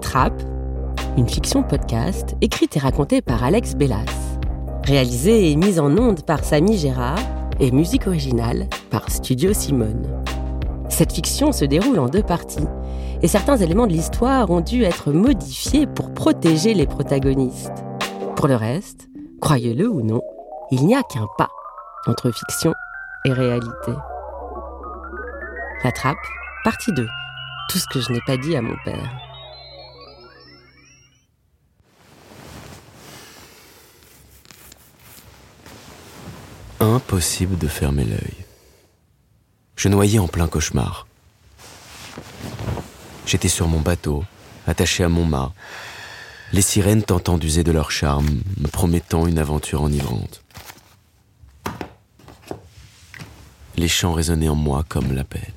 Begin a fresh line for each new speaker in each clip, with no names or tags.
Trappe, une fiction podcast écrite et racontée par Alex Bellas. Réalisée et mise en onde par Samy Gérard et musique originale par Studio Simone. Cette fiction se déroule en deux parties et certains éléments de l'histoire ont dû être modifiés pour protéger les protagonistes. Pour le reste, croyez-le ou non, il n'y a qu'un pas entre fiction et réalité. La trappe, partie 2. Tout ce que je n'ai pas dit à mon père.
Impossible de fermer l'œil. Je noyais en plein cauchemar. J'étais sur mon bateau, attaché à mon mât, les sirènes tentant d'user de leur charme, me promettant une aventure enivrante. Les chants résonnaient en moi comme l'appel.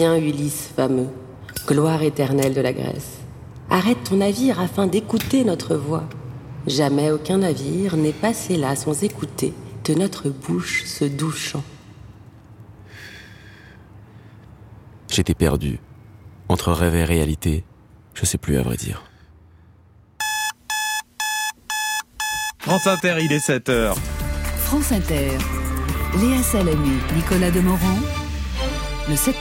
Viens, Ulysse fameux, gloire éternelle de la Grèce. Arrête ton navire afin d'écouter notre voix. Jamais aucun navire n'est passé là sans écouter de notre bouche ce doux chant.
J'étais perdu. Entre rêve et réalité, je sais plus à vrai dire.
France Inter, il est 7h.
France Inter. Léa Salamé, Nicolas Demorand, le 7-9.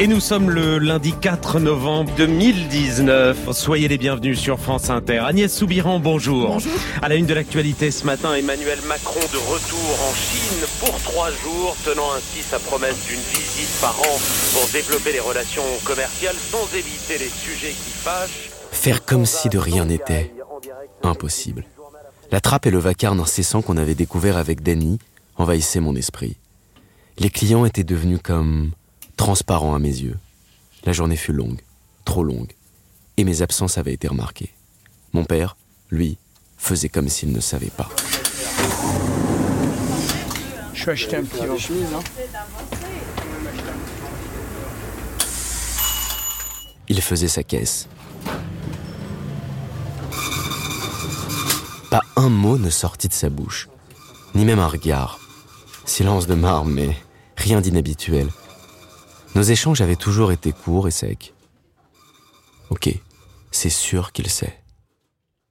Et nous sommes le lundi 4 novembre 2019. Soyez les bienvenus sur France Inter. Agnès Soubiran, bonjour.
Bonjour.
À la une de l'actualité ce matin, Emmanuel Macron de retour en Chine pour trois jours, tenant ainsi sa promesse d'une visite par an pour développer les relations commerciales sans éviter les sujets qui fâchent.
Faire comme si de rien n'était. Impossible. La trappe et le vacarme incessant qu'on avait découvert avec Danny envahissaient mon esprit. Les clients étaient devenus comme transparent à mes yeux. La journée fut longue, trop longue, et mes absences avaient été remarquées. Mon père, lui, faisait comme s'il ne savait pas.
Je vais acheter un petit vin.
Il faisait sa caisse. Pas un mot ne sortit de sa bouche, ni même un regard. Silence de marbre, mais rien d'inhabituel. Nos échanges avaient toujours été courts et secs. Ok, c'est sûr qu'il sait.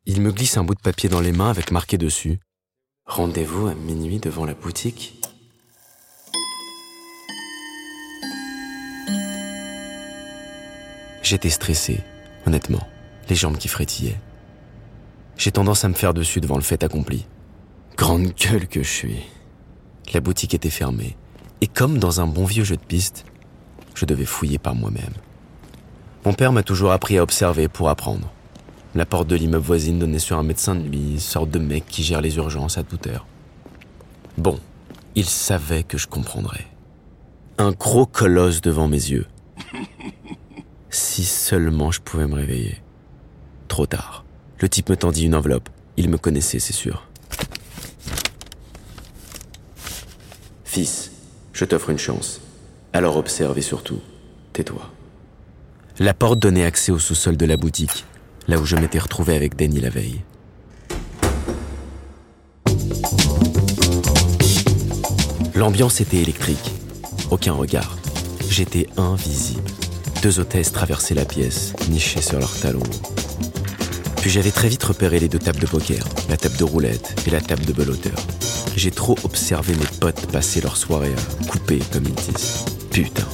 Il me glisse un bout de papier dans les mains avec marqué dessus Rendez-vous à minuit devant la boutique. J'étais stressé, honnêtement, les jambes qui frétillaient. J'ai tendance à me faire dessus devant le fait accompli. Grande gueule que je suis. La boutique était fermée, et comme dans un bon vieux jeu de piste, je devais fouiller par moi-même. Mon père m'a toujours appris à observer pour apprendre. La porte de l'immeuble voisine donnait sur un médecin de nuit, sorte de mec qui gère les urgences à toute heure. Bon, il savait que je comprendrais. Un gros colosse devant mes yeux. Si seulement je pouvais me réveiller. Trop tard. Le type me tendit une enveloppe. Il me connaissait, c'est sûr. Fils, je t'offre une chance. Alors observe et surtout, tais-toi. La porte donnait accès au sous-sol de la boutique, là où je m'étais retrouvé avec Danny la veille. L'ambiance était électrique. Aucun regard. J'étais invisible. Deux hôtesses traversaient la pièce, nichées sur leurs talons. Puis j'avais très vite repéré les deux tables de poker, la table de roulette et la table de beloteur. J'ai trop observé mes potes passer leur soirée à couper comme ils disent. Putain.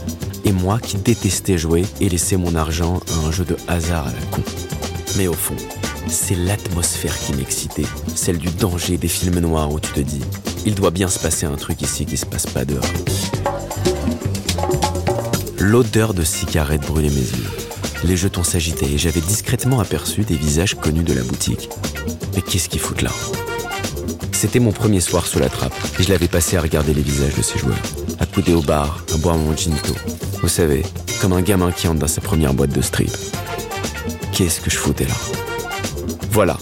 Et moi qui détestais jouer et laisser mon argent à un jeu de hasard à la con. Mais au fond, c'est l'atmosphère qui m'excitait, celle du danger des films noirs où tu te dis, il doit bien se passer un truc ici qui se passe pas dehors. L'odeur de cigarette brûlait mes yeux. Les jetons s'agitaient et j'avais discrètement aperçu des visages connus de la boutique. Mais qu'est-ce qu'ils foutent là? C'était mon premier soir sous la trappe et je l'avais passé à regarder les visages de ces joueurs, accoudés au bar, à boire mon ginto. Vous savez, comme un gamin qui entre dans sa première boîte de strip. Qu'est-ce que je foutais là? Voilà,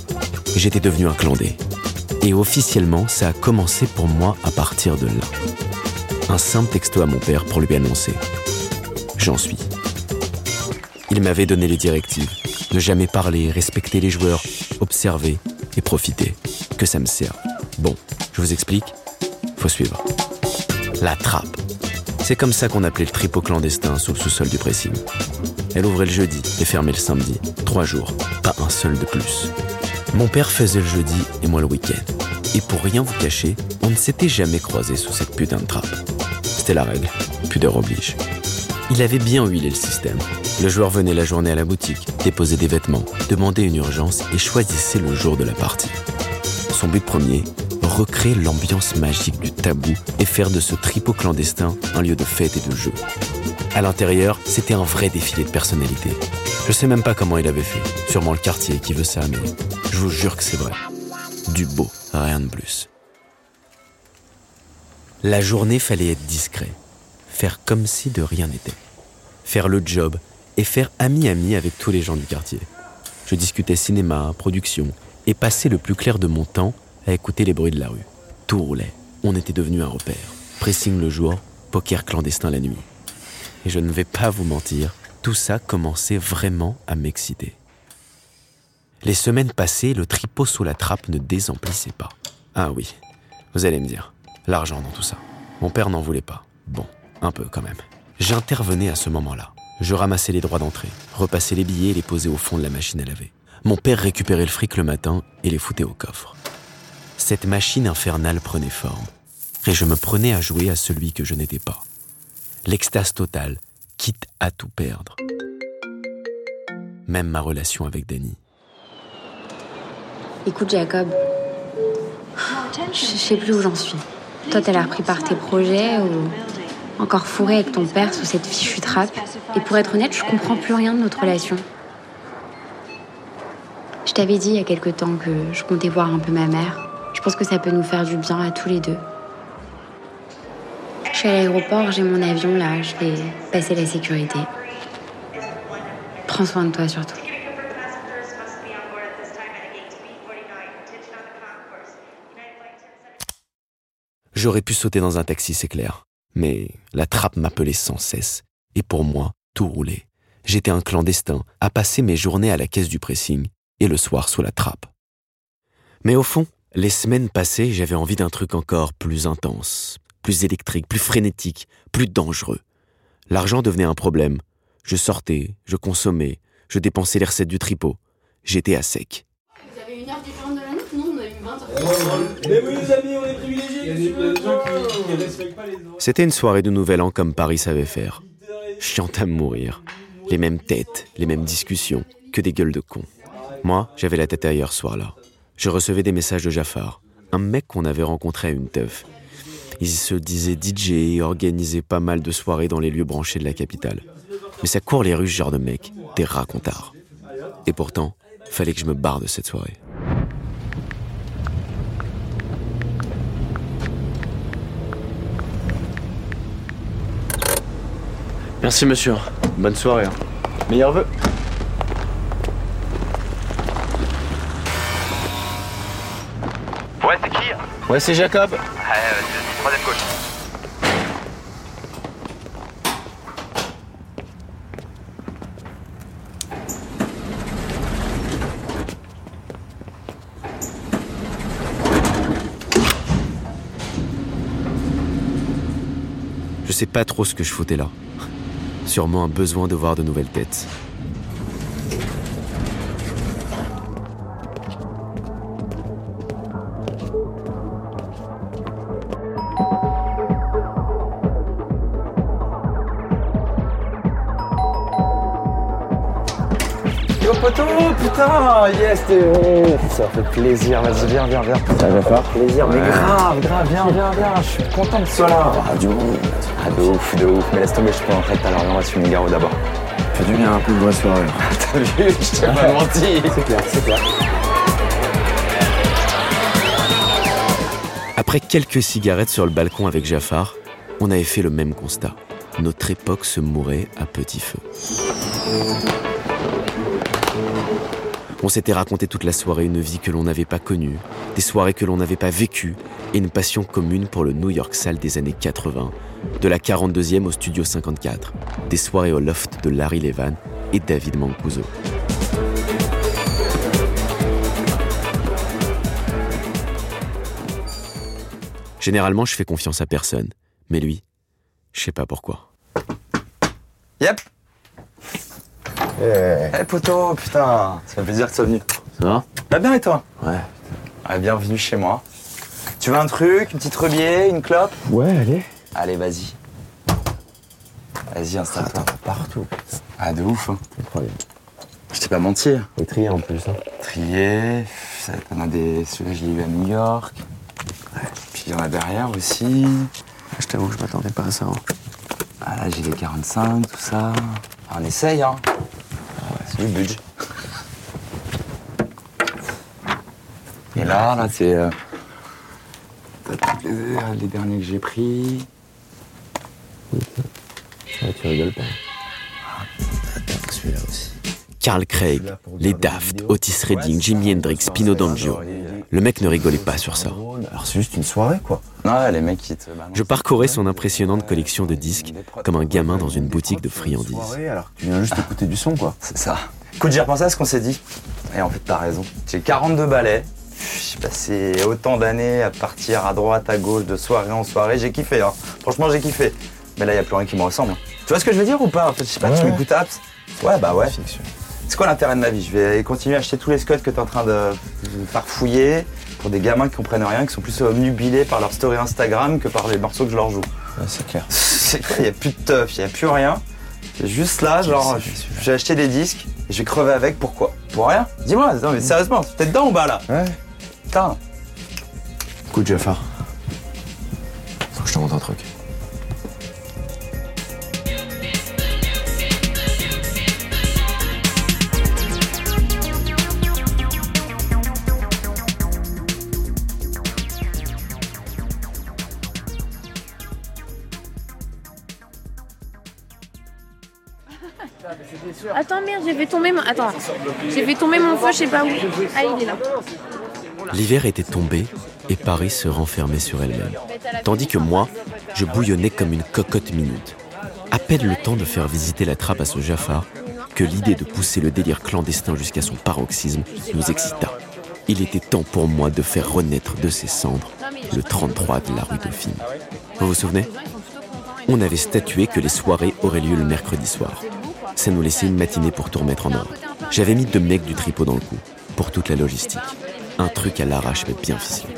j'étais devenu un clandé. Et officiellement, ça a commencé pour moi à partir de là. Un simple texto à mon père pour lui annoncer. J'en suis. Il m'avait donné les directives. Ne jamais parler, respecter les joueurs, observer, et profiter. Que ça me serve. Bon, je vous explique. Faut suivre. La trappe. C'est comme ça qu'on appelait le tripot clandestin sous le sous-sol du pressing. Elle ouvrait le jeudi et fermait le samedi. Trois jours, pas un seul de plus. Mon père faisait le jeudi et moi le week-end. Et pour rien vous cacher, on ne s'était jamais croisé sous cette putain de trappe. C'était la règle. Pudeur oblige. Il avait bien huilé le système. Le joueur venait la journée à la boutique, déposait des vêtements, demandait une urgence et choisissait le jour de la partie. Son but premier, recréer l'ambiance magique du tabou et faire de ce tripot clandestin un lieu de fête et de jeu. À l'intérieur, c'était un vrai défilé de personnalité. Je sais même pas comment il avait fait. Sûrement le quartier qui veut ça, mais je vous jure que c'est vrai. Du beau, rien de plus. La journée fallait être discret. Faire comme si de rien n'était. Faire le job et faire ami-ami avec tous les gens du quartier. Je discutais cinéma, production et passais le plus clair de mon temps à écouter les bruits de la rue. Tout roulait. On était devenu un repère. Pressing le jour, poker clandestin la nuit. Et je ne vais pas vous mentir, tout ça commençait vraiment à m'exciter. Les semaines passées, le tripot sous la trappe ne désemplissait pas. Ah oui, vous allez me dire, l'argent dans tout ça. Mon père n'en voulait pas. Bon, un peu quand même. J'intervenais à ce moment-là. Je ramassais les droits d'entrée, repassais les billets et les posais au fond de la machine à laver. Mon père récupérait le fric le matin et les foutait au coffre. Cette machine infernale prenait forme, et je me prenais à jouer à celui que je n'étais pas. L'extase totale, quitte à tout perdre. Même ma relation avec Danny.
Écoute Jacob, je sais plus où j'en suis. Toi t'as l'air pris par tes projets ou encore fourré avec ton père sous cette fichue trappe. Et pour être honnête, je comprends plus rien de notre relation. Je t'avais dit il y a quelque temps que je comptais voir un peu ma mère. Pense que ça peut nous faire du bien à tous les deux. Je suis à l'aéroport, j'ai mon avion là, je vais passer la sécurité. Prends soin de toi surtout.
J'aurais pu sauter dans un taxi, c'est clair. Mais la trappe m'appelait sans cesse. Et pour moi, tout roulait. J'étais un clandestin, à passer mes journées à la caisse du pressing et le soir sous la trappe. Mais au fond, les semaines passées, j'avais envie d'un truc encore plus intense, plus électrique, plus frénétique, plus dangereux. L'argent devenait un problème. Je sortais, je consommais, je dépensais les recettes du tripot. J'étais à sec.
Vous avez une heure différente de la nôtre Non, on a eu 20
Mais oui, les amis, on est privilégiés. Il y a des gens qui, qui respectent pas les autres.
C'était une soirée de nouvel an comme Paris savait faire. Chiante à mourir. Les mêmes têtes, les mêmes discussions, que des gueules de cons. Moi, j'avais la tête ailleurs ce soir-là. Je recevais des messages de Jafar, un mec qu'on avait rencontré à une teuf. Il se disait DJ et organisait pas mal de soirées dans les lieux branchés de la capitale. Mais ça court les rues, ce genre de mec, des racontards. Et pourtant, fallait que je me barre de cette soirée.
Merci monsieur. Bonne soirée. hein. Meilleurs
Ouais, c'est
Jacob.
Troisième gauche.
Je sais pas trop ce que je foutais là. Sûrement un besoin de voir de nouvelles têtes.
Yo poto, putain, yes, t'es oh, Ça fait plaisir, vas-y, viens, viens, viens. Ça va faire plaisir, mais grave, grave, viens, viens, viens, je suis content que tu sois là. Ah, du ouf, ah, de ouf, de ouf, mais laisse tomber, je peux rentrer tout à l'heure, on va sur une garo d'abord.
Fais du bien un peu de vraie soirée.
T'as vu, je t'ai pas menti. C'est clair, c'est clair.
Après quelques cigarettes sur le balcon avec Jafar, on avait fait le même constat. Notre époque se mourait à petit feu. On s'était raconté toute la soirée une vie que l'on n'avait pas connue, des soirées que l'on n'avait pas vécues, et une passion commune pour le New York Sale des années 80, de la 42e au Studio 54, des soirées au loft de Larry Levan et David Mancuso. Généralement, je fais confiance à personne, mais lui, je sais pas pourquoi.
Yep. Eh poto, putain, ça fait plaisir que tu sois venu.
Ça va?
Bah bien et toi?
Ouais.
Ah, bienvenue chez moi. Tu veux un truc, une petite rebier, une clope?
Ouais, allez.
Allez, vas-y. Vas-y, installe-toi.
Partout, putain.
Ah, de ouf. Hein.
Incroyable.
Je t'ai pas menti.
Et trié en plus. Hein.
Trié, ça, t'en as des. Celui-là, je l'ai eu à New York. Puis il y en a derrière aussi.
Je t'avoue que je m'attendais pas à ça. hein.
Ah là, j'ai les 45, tout ça. Ah, on essaye, hein. Du budget. Et là, là, c'est. euh, t'as tous les, les derniers que j'ai pris.
Ouais, tu rigoles pas.
Celui-là aussi.
Carl Craig, les Daft, Otis Redding, Jimi Hendrix, Pino D'Angio. Le mec ne rigolait pas sur ça.
Alors, c'est juste une soirée, quoi. Ouais, les mecs, ils te.
Je parcourais son impressionnante collection de disques comme un gamin dans une boutique de friandises.
alors que tu viens juste écouter du son, quoi. C'est ça. Écoute, j'ai repensé à ce qu'on s'est dit. Et en fait, t'as raison. J'ai 42 ballets. J'ai passé autant d'années à partir à droite, à gauche, de soirée en soirée. J'ai kiffé, hein. Franchement, j'ai kiffé. Mais là, y a plus rien qui me ressemble. hein. Tu vois ce que je veux dire ou pas En fait, je sais pas, tu m'écoutes, Abs? Ouais, bah ouais. C'est quoi l'intérêt de ma vie? Je vais continuer à acheter tous les scuds que t'es en train de de farfouiller pour des gamins qui comprennent rien, qui sont plus obnubilés par leur story Instagram que par les morceaux que je leur joue.
c'est clair.
C'est quoi Il n'y a plus de teuf, il n'y a plus rien. C'est juste là, genre, j'ai acheté des disques et je vais crever avec. Pourquoi? Pour rien Dis-moi, non mais sérieusement, t'es dedans ou pas là?
Ouais.
Putain.
Écoute, Jafar. Faut que je te montre un truc.
J'ai fait tomber mon. Attends, feu, je sais pas où. Ah, il est là.
L'hiver était tombé et Paris se renfermait sur elle-même. Tandis que moi, je bouillonnais comme une cocotte minute. À peine le temps de faire visiter la trappe à ce Jafar que l'idée de pousser le délire clandestin jusqu'à son paroxysme nous excita. Il était temps pour moi de faire renaître de ses cendres le 33 de la rue Dauphine. Vous vous souvenez? On avait statué que les soirées auraient lieu le mercredi soir. Ça nous laissait une matinée pour tout remettre en ordre. J'avais mis deux mecs du tripot dans le coup, pour toute la logistique. Un truc à l'arrache mais bien ficelé.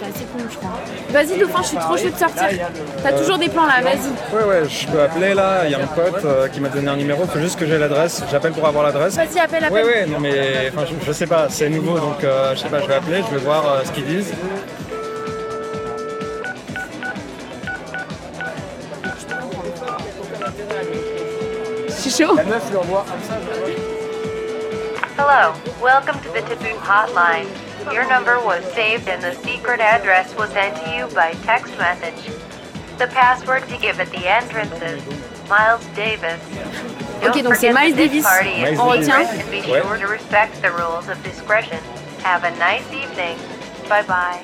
C'est crois. Vas-y, Dauphin, je suis trop chaud de sortir. T'as toujours des plans là, vas-y.
Ouais, ouais, je peux appeler là. Il y a un pote euh, qui m'a donné un numéro. Faut juste que j'ai l'adresse. J'appelle pour avoir l'adresse.
Vas-y, appelle,
Ouais,
appelle.
ouais, non mais enfin, je, je sais pas, c'est nouveau donc euh, je sais pas, je vais appeler, je vais voir euh, ce qu'ils disent.
Suis chaud.
La meuf lui envoie comme ça,
Hello, welcome to the Taboo hotline. Your number was saved and the secret address was sent to you by text message. The password to give at the entrance is Miles Davis.
Ok, donc c'est
forget
Miles Davis.
party is
On retient.
secret and be
Ouais.
sure to respect the rules of discretion. Have a nice evening. Bye bye.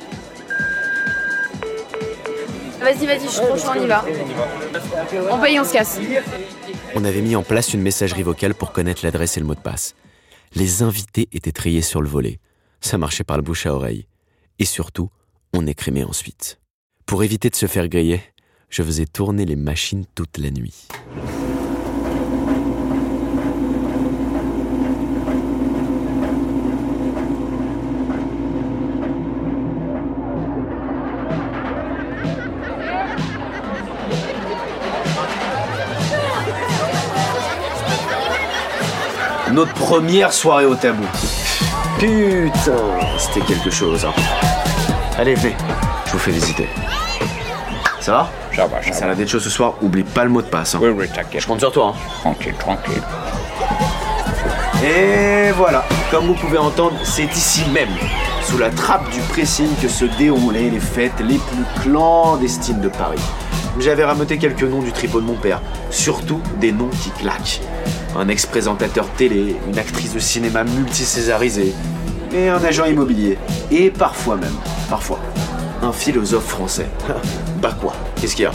Vas-y, vas-y, je suis trop chaud, on y va. On paye, on se casse.
On avait mis en place une messagerie vocale pour connaître l'adresse et le mot de passe. Les invités étaient triés sur le volet. Ça marchait par le bouche à oreille. Et surtout, on écrémait ensuite. Pour éviter de se faire griller, je faisais tourner les machines toute la nuit.
Notre première soirée au tabou. Putain, c'était quelque chose. Hein. Allez, venez, je vous fais visiter. Ça va?
Ça va, ça
Ça a des choses ce soir, oublie pas le mot de passe. hein.
Oui, oui, t'inquiète.
Je compte sur toi. hein.
Tranquille, tranquille.
Et voilà, comme vous pouvez entendre, c'est ici même, sous la trappe du pressing, que se déroulaient les fêtes les plus clandestines de Paris. J'avais rameuté quelques noms du tripot de mon père, surtout des noms qui claquent. Un ex-présentateur télé, une actrice de cinéma multicésarisée, et un agent immobilier. Et parfois même, parfois, un philosophe français. bah quoi Qu'est-ce qu'il y a?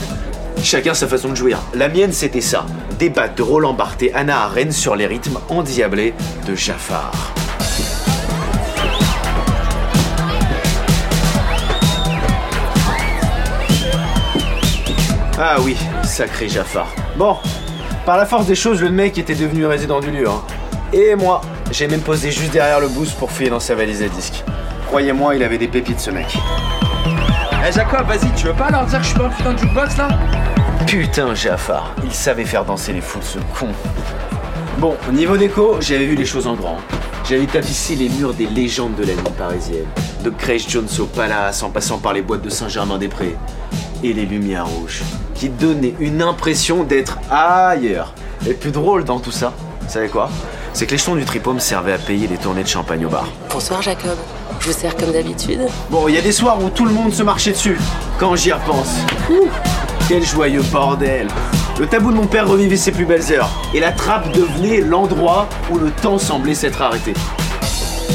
Chacun sa façon de jouir. La mienne, c'était ça. Débattre de Roland Barthes et Anna Arendt sur les rythmes endiablés de Jafar. Ah oui, sacré Jafar. Bon, par la force des choses, le mec était devenu résident du lieu. Hein. Et moi, j'ai même posé juste derrière le boost pour fouiller dans sa valise à disque. Croyez-moi, il avait des pépites ce mec.
Eh Jacob, vas-y, tu veux pas leur dire que je suis pas un putain de jukebox là?
Putain, Jafar, il savait faire danser les foules, ce con. Bon, au niveau déco, j'avais vu les choses en grand. J'avais tapissé les murs des légendes de la nuit parisienne. De Grace Jones au Palace, en passant par les boîtes de Saint-Germain-des-Prés. Et les lumières rouges, qui donnaient une impression d'être ailleurs. Et plus drôle dans tout ça, vous savez quoi? C'est que les jetons du tripot me servaient à payer les tournées de champagne au bar.
Bonsoir Jacob. Je vous sers comme d'habitude.
Bon, il y a des soirs où tout le monde se marchait dessus. Quand j'y repense. Ouh, quel joyeux bordel Le tabou de mon père revivait ses plus belles heures. Et la trappe devenait l'endroit où le temps semblait s'être arrêté.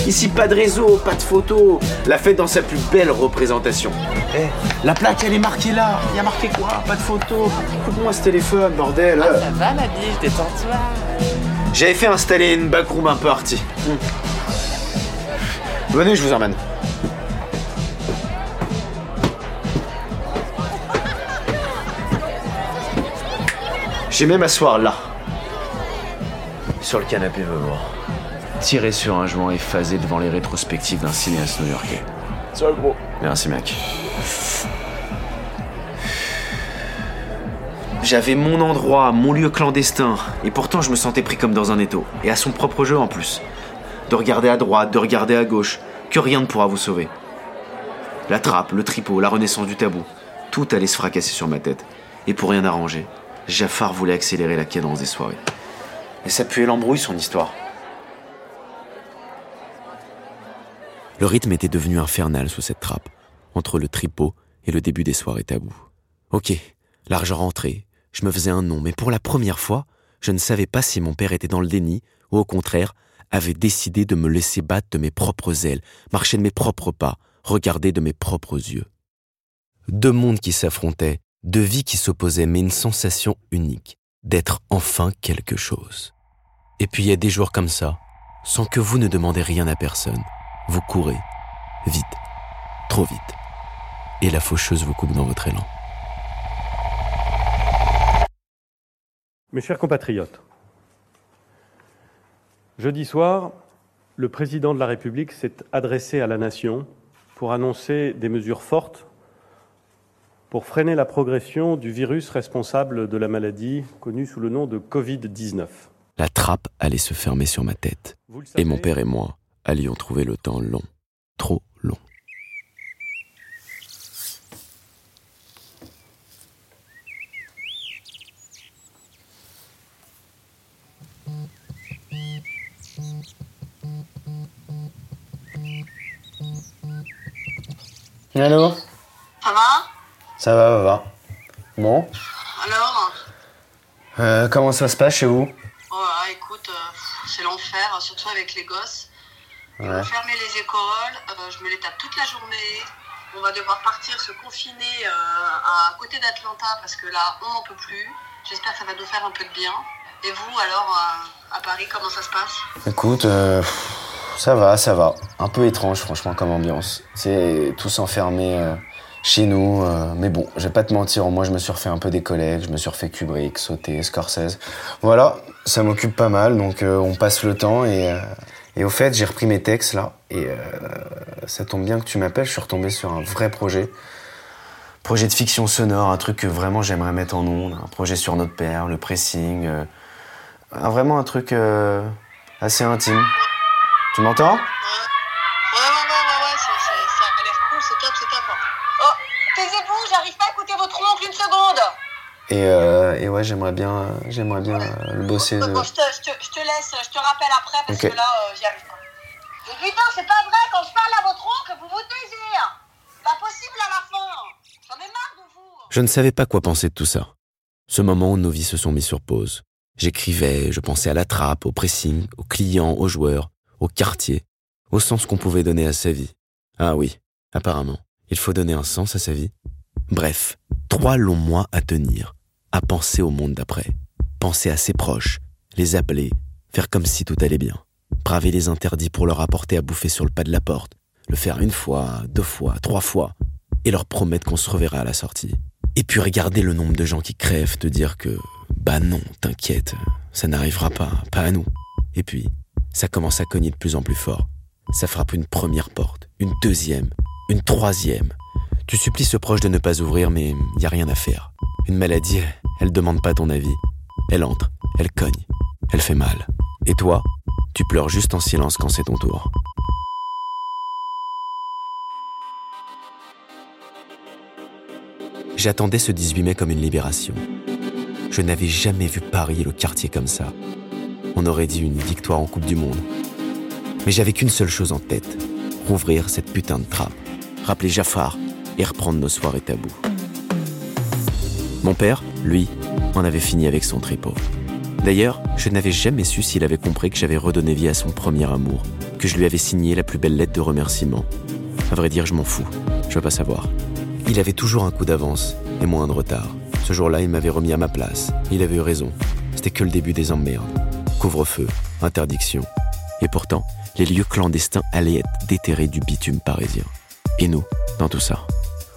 Ici, pas de réseau, pas de photos. La fête dans sa plus belle représentation. Eh, la plaque, elle est marquée là. Il y a marqué quoi? Pas de photos. Coupe-moi ce téléphone, bordel.
Ah, ça va ma biche, détends-toi.
J'avais fait installer une backroom un peu arty. Hmm. Venez, je vous emmène. J'aimais m'asseoir là, sur le canapé velours, tiré sur un joint effasé devant les rétrospectives d'un cinéaste new-yorkais.
Ciao gros.
Merci mec. J'avais mon endroit, mon lieu clandestin, et pourtant je me sentais pris comme dans un étau, et à son propre jeu en plus. De regarder à droite, de regarder à gauche, que rien ne pourra vous sauver. La trappe, le tripot, la renaissance du tabou, tout allait se fracasser sur ma tête. Et pour rien arranger, Jafar voulait accélérer la cadence des soirées. Et ça puait l'embrouille son histoire.
Le rythme était devenu infernal sous cette trappe, entre le tripot et le début des soirées tabous. Ok, l'argent rentrait, je me faisais un nom, mais pour la première fois, je ne savais pas si mon père était dans le déni, ou au contraire, avait décidé de me laisser battre de mes propres ailes, marcher de mes propres pas, regarder de mes propres yeux. Deux mondes qui s'affrontaient, deux vies qui s'opposaient, mais une sensation unique, d'être enfin quelque chose. Et puis il y a des jours comme ça, sans que vous ne demandez rien à personne. Vous courez, vite, trop vite, et la faucheuse vous coupe dans votre élan.
Mes chers compatriotes, jeudi soir, le président de la République s'est adressé à la nation pour annoncer des mesures fortes pour freiner la progression du virus responsable de la maladie connue sous le nom de Covid-19.
La trappe allait se fermer sur ma tête, et mon père et moi allions trouver le temps long, trop long.
Allô?
Ça va?
Ça va, ça va. Bon
Alors?
Euh, Comment ça se passe chez vous?
Oh là, écoute, euh, c'est l'enfer, surtout avec les gosses. Ils
Ouais.
vont fermer les écoles, euh, je me les tape toute la journée. On va devoir partir se confiner euh, à côté d'Atlanta parce que là, on n'en peut plus. J'espère que ça va nous faire un peu de bien. Et vous, alors, euh, à Paris, comment ça se passe?
Écoute, ça va, ça va. Un peu étrange, franchement, comme ambiance. C'est tous enfermés chez nous. euh, mais bon, je vais pas te mentir, moi, je me suis refait un peu des collègues. Je me suis refait Kubrick, Sauté, Scorsese. Voilà, ça m'occupe pas mal, donc euh, on passe le temps. Et, euh, et au fait, j'ai repris mes textes, là. Et euh, ça tombe bien que tu m'appelles, je suis retombé sur un vrai projet. Projet de fiction sonore, un truc que vraiment j'aimerais mettre en ondes. Un projet sur notre père, le pressing. euh, vraiment un truc euh, assez intime. Tu m'entends
Ouais, ouais, ouais, ouais, ouais, c'est- c'est- ça a l'air cool, c'est top, c'est top. Oh, taisez-vous, j'arrive pas à écouter votre oncle une seconde.
Et, euh, et ouais, j'aimerais bien, euh, j'aimerais bien euh, le bosser.
Bon,
de-
bon, je, te, je, te, je te laisse, je te rappelle après parce
Ok.
que là, euh, j'y arrive pas. Mais putain, c'est pas vrai, quand je parle à votre oncle, vous vous taisez. Pas possible à la fin. J'en ai marre de vous.
Je ne savais pas quoi penser de tout ça. Ce moment où nos vies se sont mis sur pause. J'écrivais, je pensais à la trappe, au pressing, aux clients, aux joueurs, au quartier, au sens qu'on pouvait donner à sa vie. Ah oui, apparemment, il faut donner un sens à sa vie. Bref, trois longs mois à tenir, à penser au monde d'après, penser à ses proches, les appeler, faire comme si tout allait bien, braver les interdits pour leur apporter à bouffer sur le pas de la porte, le faire une fois, deux fois, trois fois, et leur promettre qu'on se reverra à la sortie. Et puis regarder le nombre de gens qui crèvent, te dire que, bah non, t'inquiète, ça n'arrivera pas, pas à nous. Et puis, ça commence à cogner de plus en plus fort. Ça frappe une première porte, une deuxième, une troisième. Tu supplies ce proche de ne pas ouvrir, mais il y a rien à faire. Une maladie, elle demande pas ton avis. Elle entre, elle cogne, elle fait mal. Et toi, tu pleures juste en silence quand c'est ton tour. J'attendais ce 18 mai comme une libération. Je n'avais jamais vu Paris et le quartier comme ça. On aurait dit une victoire en Coupe du Monde. Mais j'avais qu'une seule chose en tête, rouvrir cette putain de trappe, rappeler Jafar et reprendre nos soirées tabous. Mon père, lui, en avait fini avec son tripot. D'ailleurs, je n'avais jamais su s'il avait compris que j'avais redonné vie à son premier amour, que je lui avais signé la plus belle lettre de remerciement. À vrai dire, je m'en fous, je veux pas savoir. Il avait toujours un coup d'avance et moins de retard. Ce jour-là, il m'avait remis à ma place. Il avait eu raison. C'était que le début des emmerdes. Couvre-feu, interdiction. Et pourtant, les lieux clandestins allaient être déterrés du bitume parisien. Et nous, dans tout ça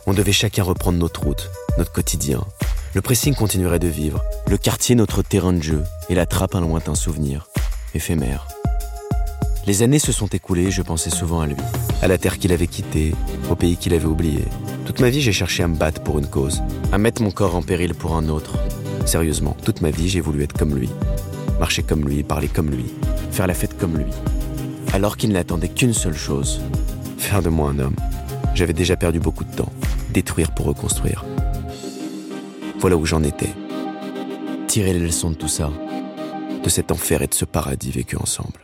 On devait chacun reprendre notre route, notre quotidien. Le pressing continuerait de vivre, le quartier notre terrain de jeu, et la trappe un lointain souvenir, éphémère. Les années se sont écoulées je pensais souvent à lui, à la terre qu'il avait quittée, au pays qu'il avait oublié. Toute ma vie, j'ai cherché à me battre pour une cause, à mettre mon corps en péril pour un autre. Sérieusement, toute ma vie, j'ai voulu être comme lui, marcher comme lui, parler comme lui, faire la fête comme lui. Alors qu'il n'attendait qu'une seule chose, faire de moi un homme. J'avais déjà perdu beaucoup de temps, détruire pour reconstruire. Voilà où j'en étais. Tirer les leçons de tout ça, de cet enfer et de ce paradis vécu ensemble.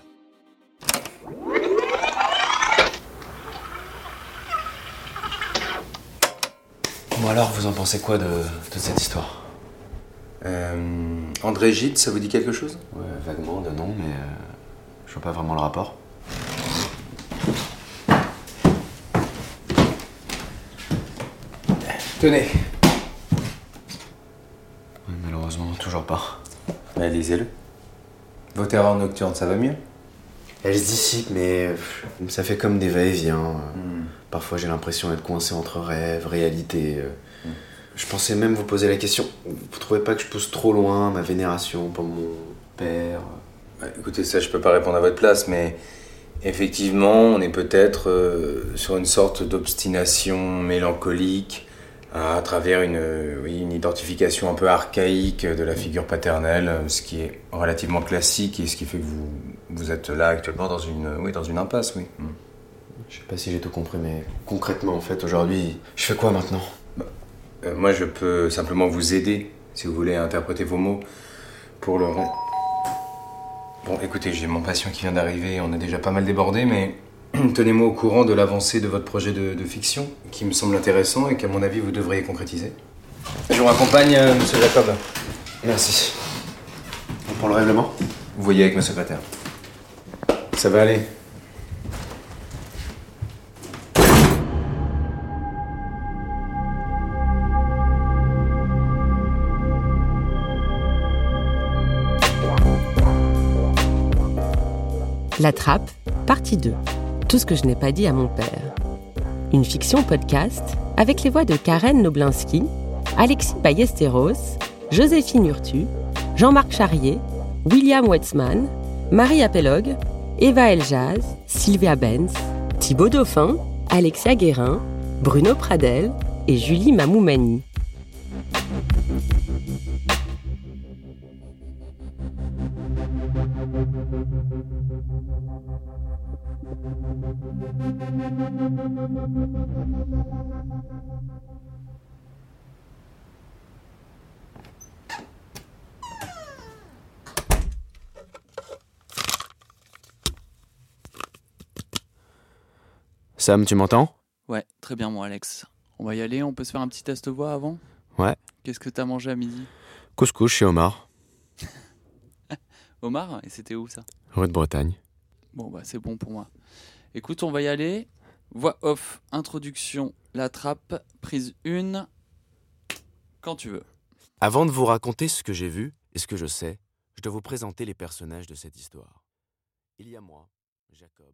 Bon alors, vous en pensez quoi de, de cette histoire?
Euh, André Gide, ça vous dit quelque chose?
Ouais, vaguement de nom, mais euh, je vois pas vraiment le rapport.
Tenez.
Ouais, toujours pas.
Mais lisez-le. Vos terreurs nocturnes, ça va mieux?
Elle se dissipe, mais pff, ça fait comme des va-et-vient. Parfois, j'ai l'impression d'être coincé entre rêve, réalité. euh. Je pensais même vous poser la question. Vous trouvez pas que je pousse trop loin ma vénération pour mon père
Bah, Écoutez, ça, je peux pas répondre à votre place, mais effectivement, on est peut-être euh, sur une sorte d'obstination mélancolique à travers une, euh, une identification un peu archaïque de la figure paternelle, euh, ce qui est relativement classique et ce qui fait que vous, vous êtes là actuellement dans une, oui, dans une impasse, oui. Mm.
Je sais pas si j'ai tout compris, mais concrètement, en fait, aujourd'hui, je fais quoi maintenant?
Euh, moi, je peux simplement vous aider, si vous voulez, à interpréter vos mots pour le. Bon, écoutez, j'ai mon patient qui vient d'arriver, on est déjà pas mal débordé, mais tenez-moi au courant de l'avancée de votre projet de, de fiction, qui me semble intéressant et qu'à mon avis vous devriez concrétiser. Je vous raccompagne, euh, monsieur Jacob.
Merci. Pour le règlement?
Vous voyez avec ma secrétaire. Ça va aller.
La Trappe, partie 2. Ce que je n'ai pas dit à mon père. Une fiction podcast avec les voix de Karen Noblinski, Alexis Ballesteros, Joséphine Urtu, Jean-Marc Charrier, William Wetzman, Marie Apelog, Eva Eljaz, Sylvia Benz, Thibaut Dauphin, Alexia Guérin, Bruno Pradel et Julie Mamoumani.
Sam, tu m'entends?
Ouais, très bien, moi, Alex. On va y aller, on peut se faire un petit test voix avant?
Ouais.
Qu'est-ce que t'as mangé à midi?
Couscous chez Omar,
Omar? Et c'était où ça?
Rue de Bretagne.
Bon, bah, c'est bon pour moi. Écoute, on va y aller. Voix off, introduction, la trappe, prise 1. Quand tu veux.
Avant de vous raconter ce que j'ai vu et ce que je sais, je dois vous présenter les personnages de cette histoire. Il y a moi, Jacob.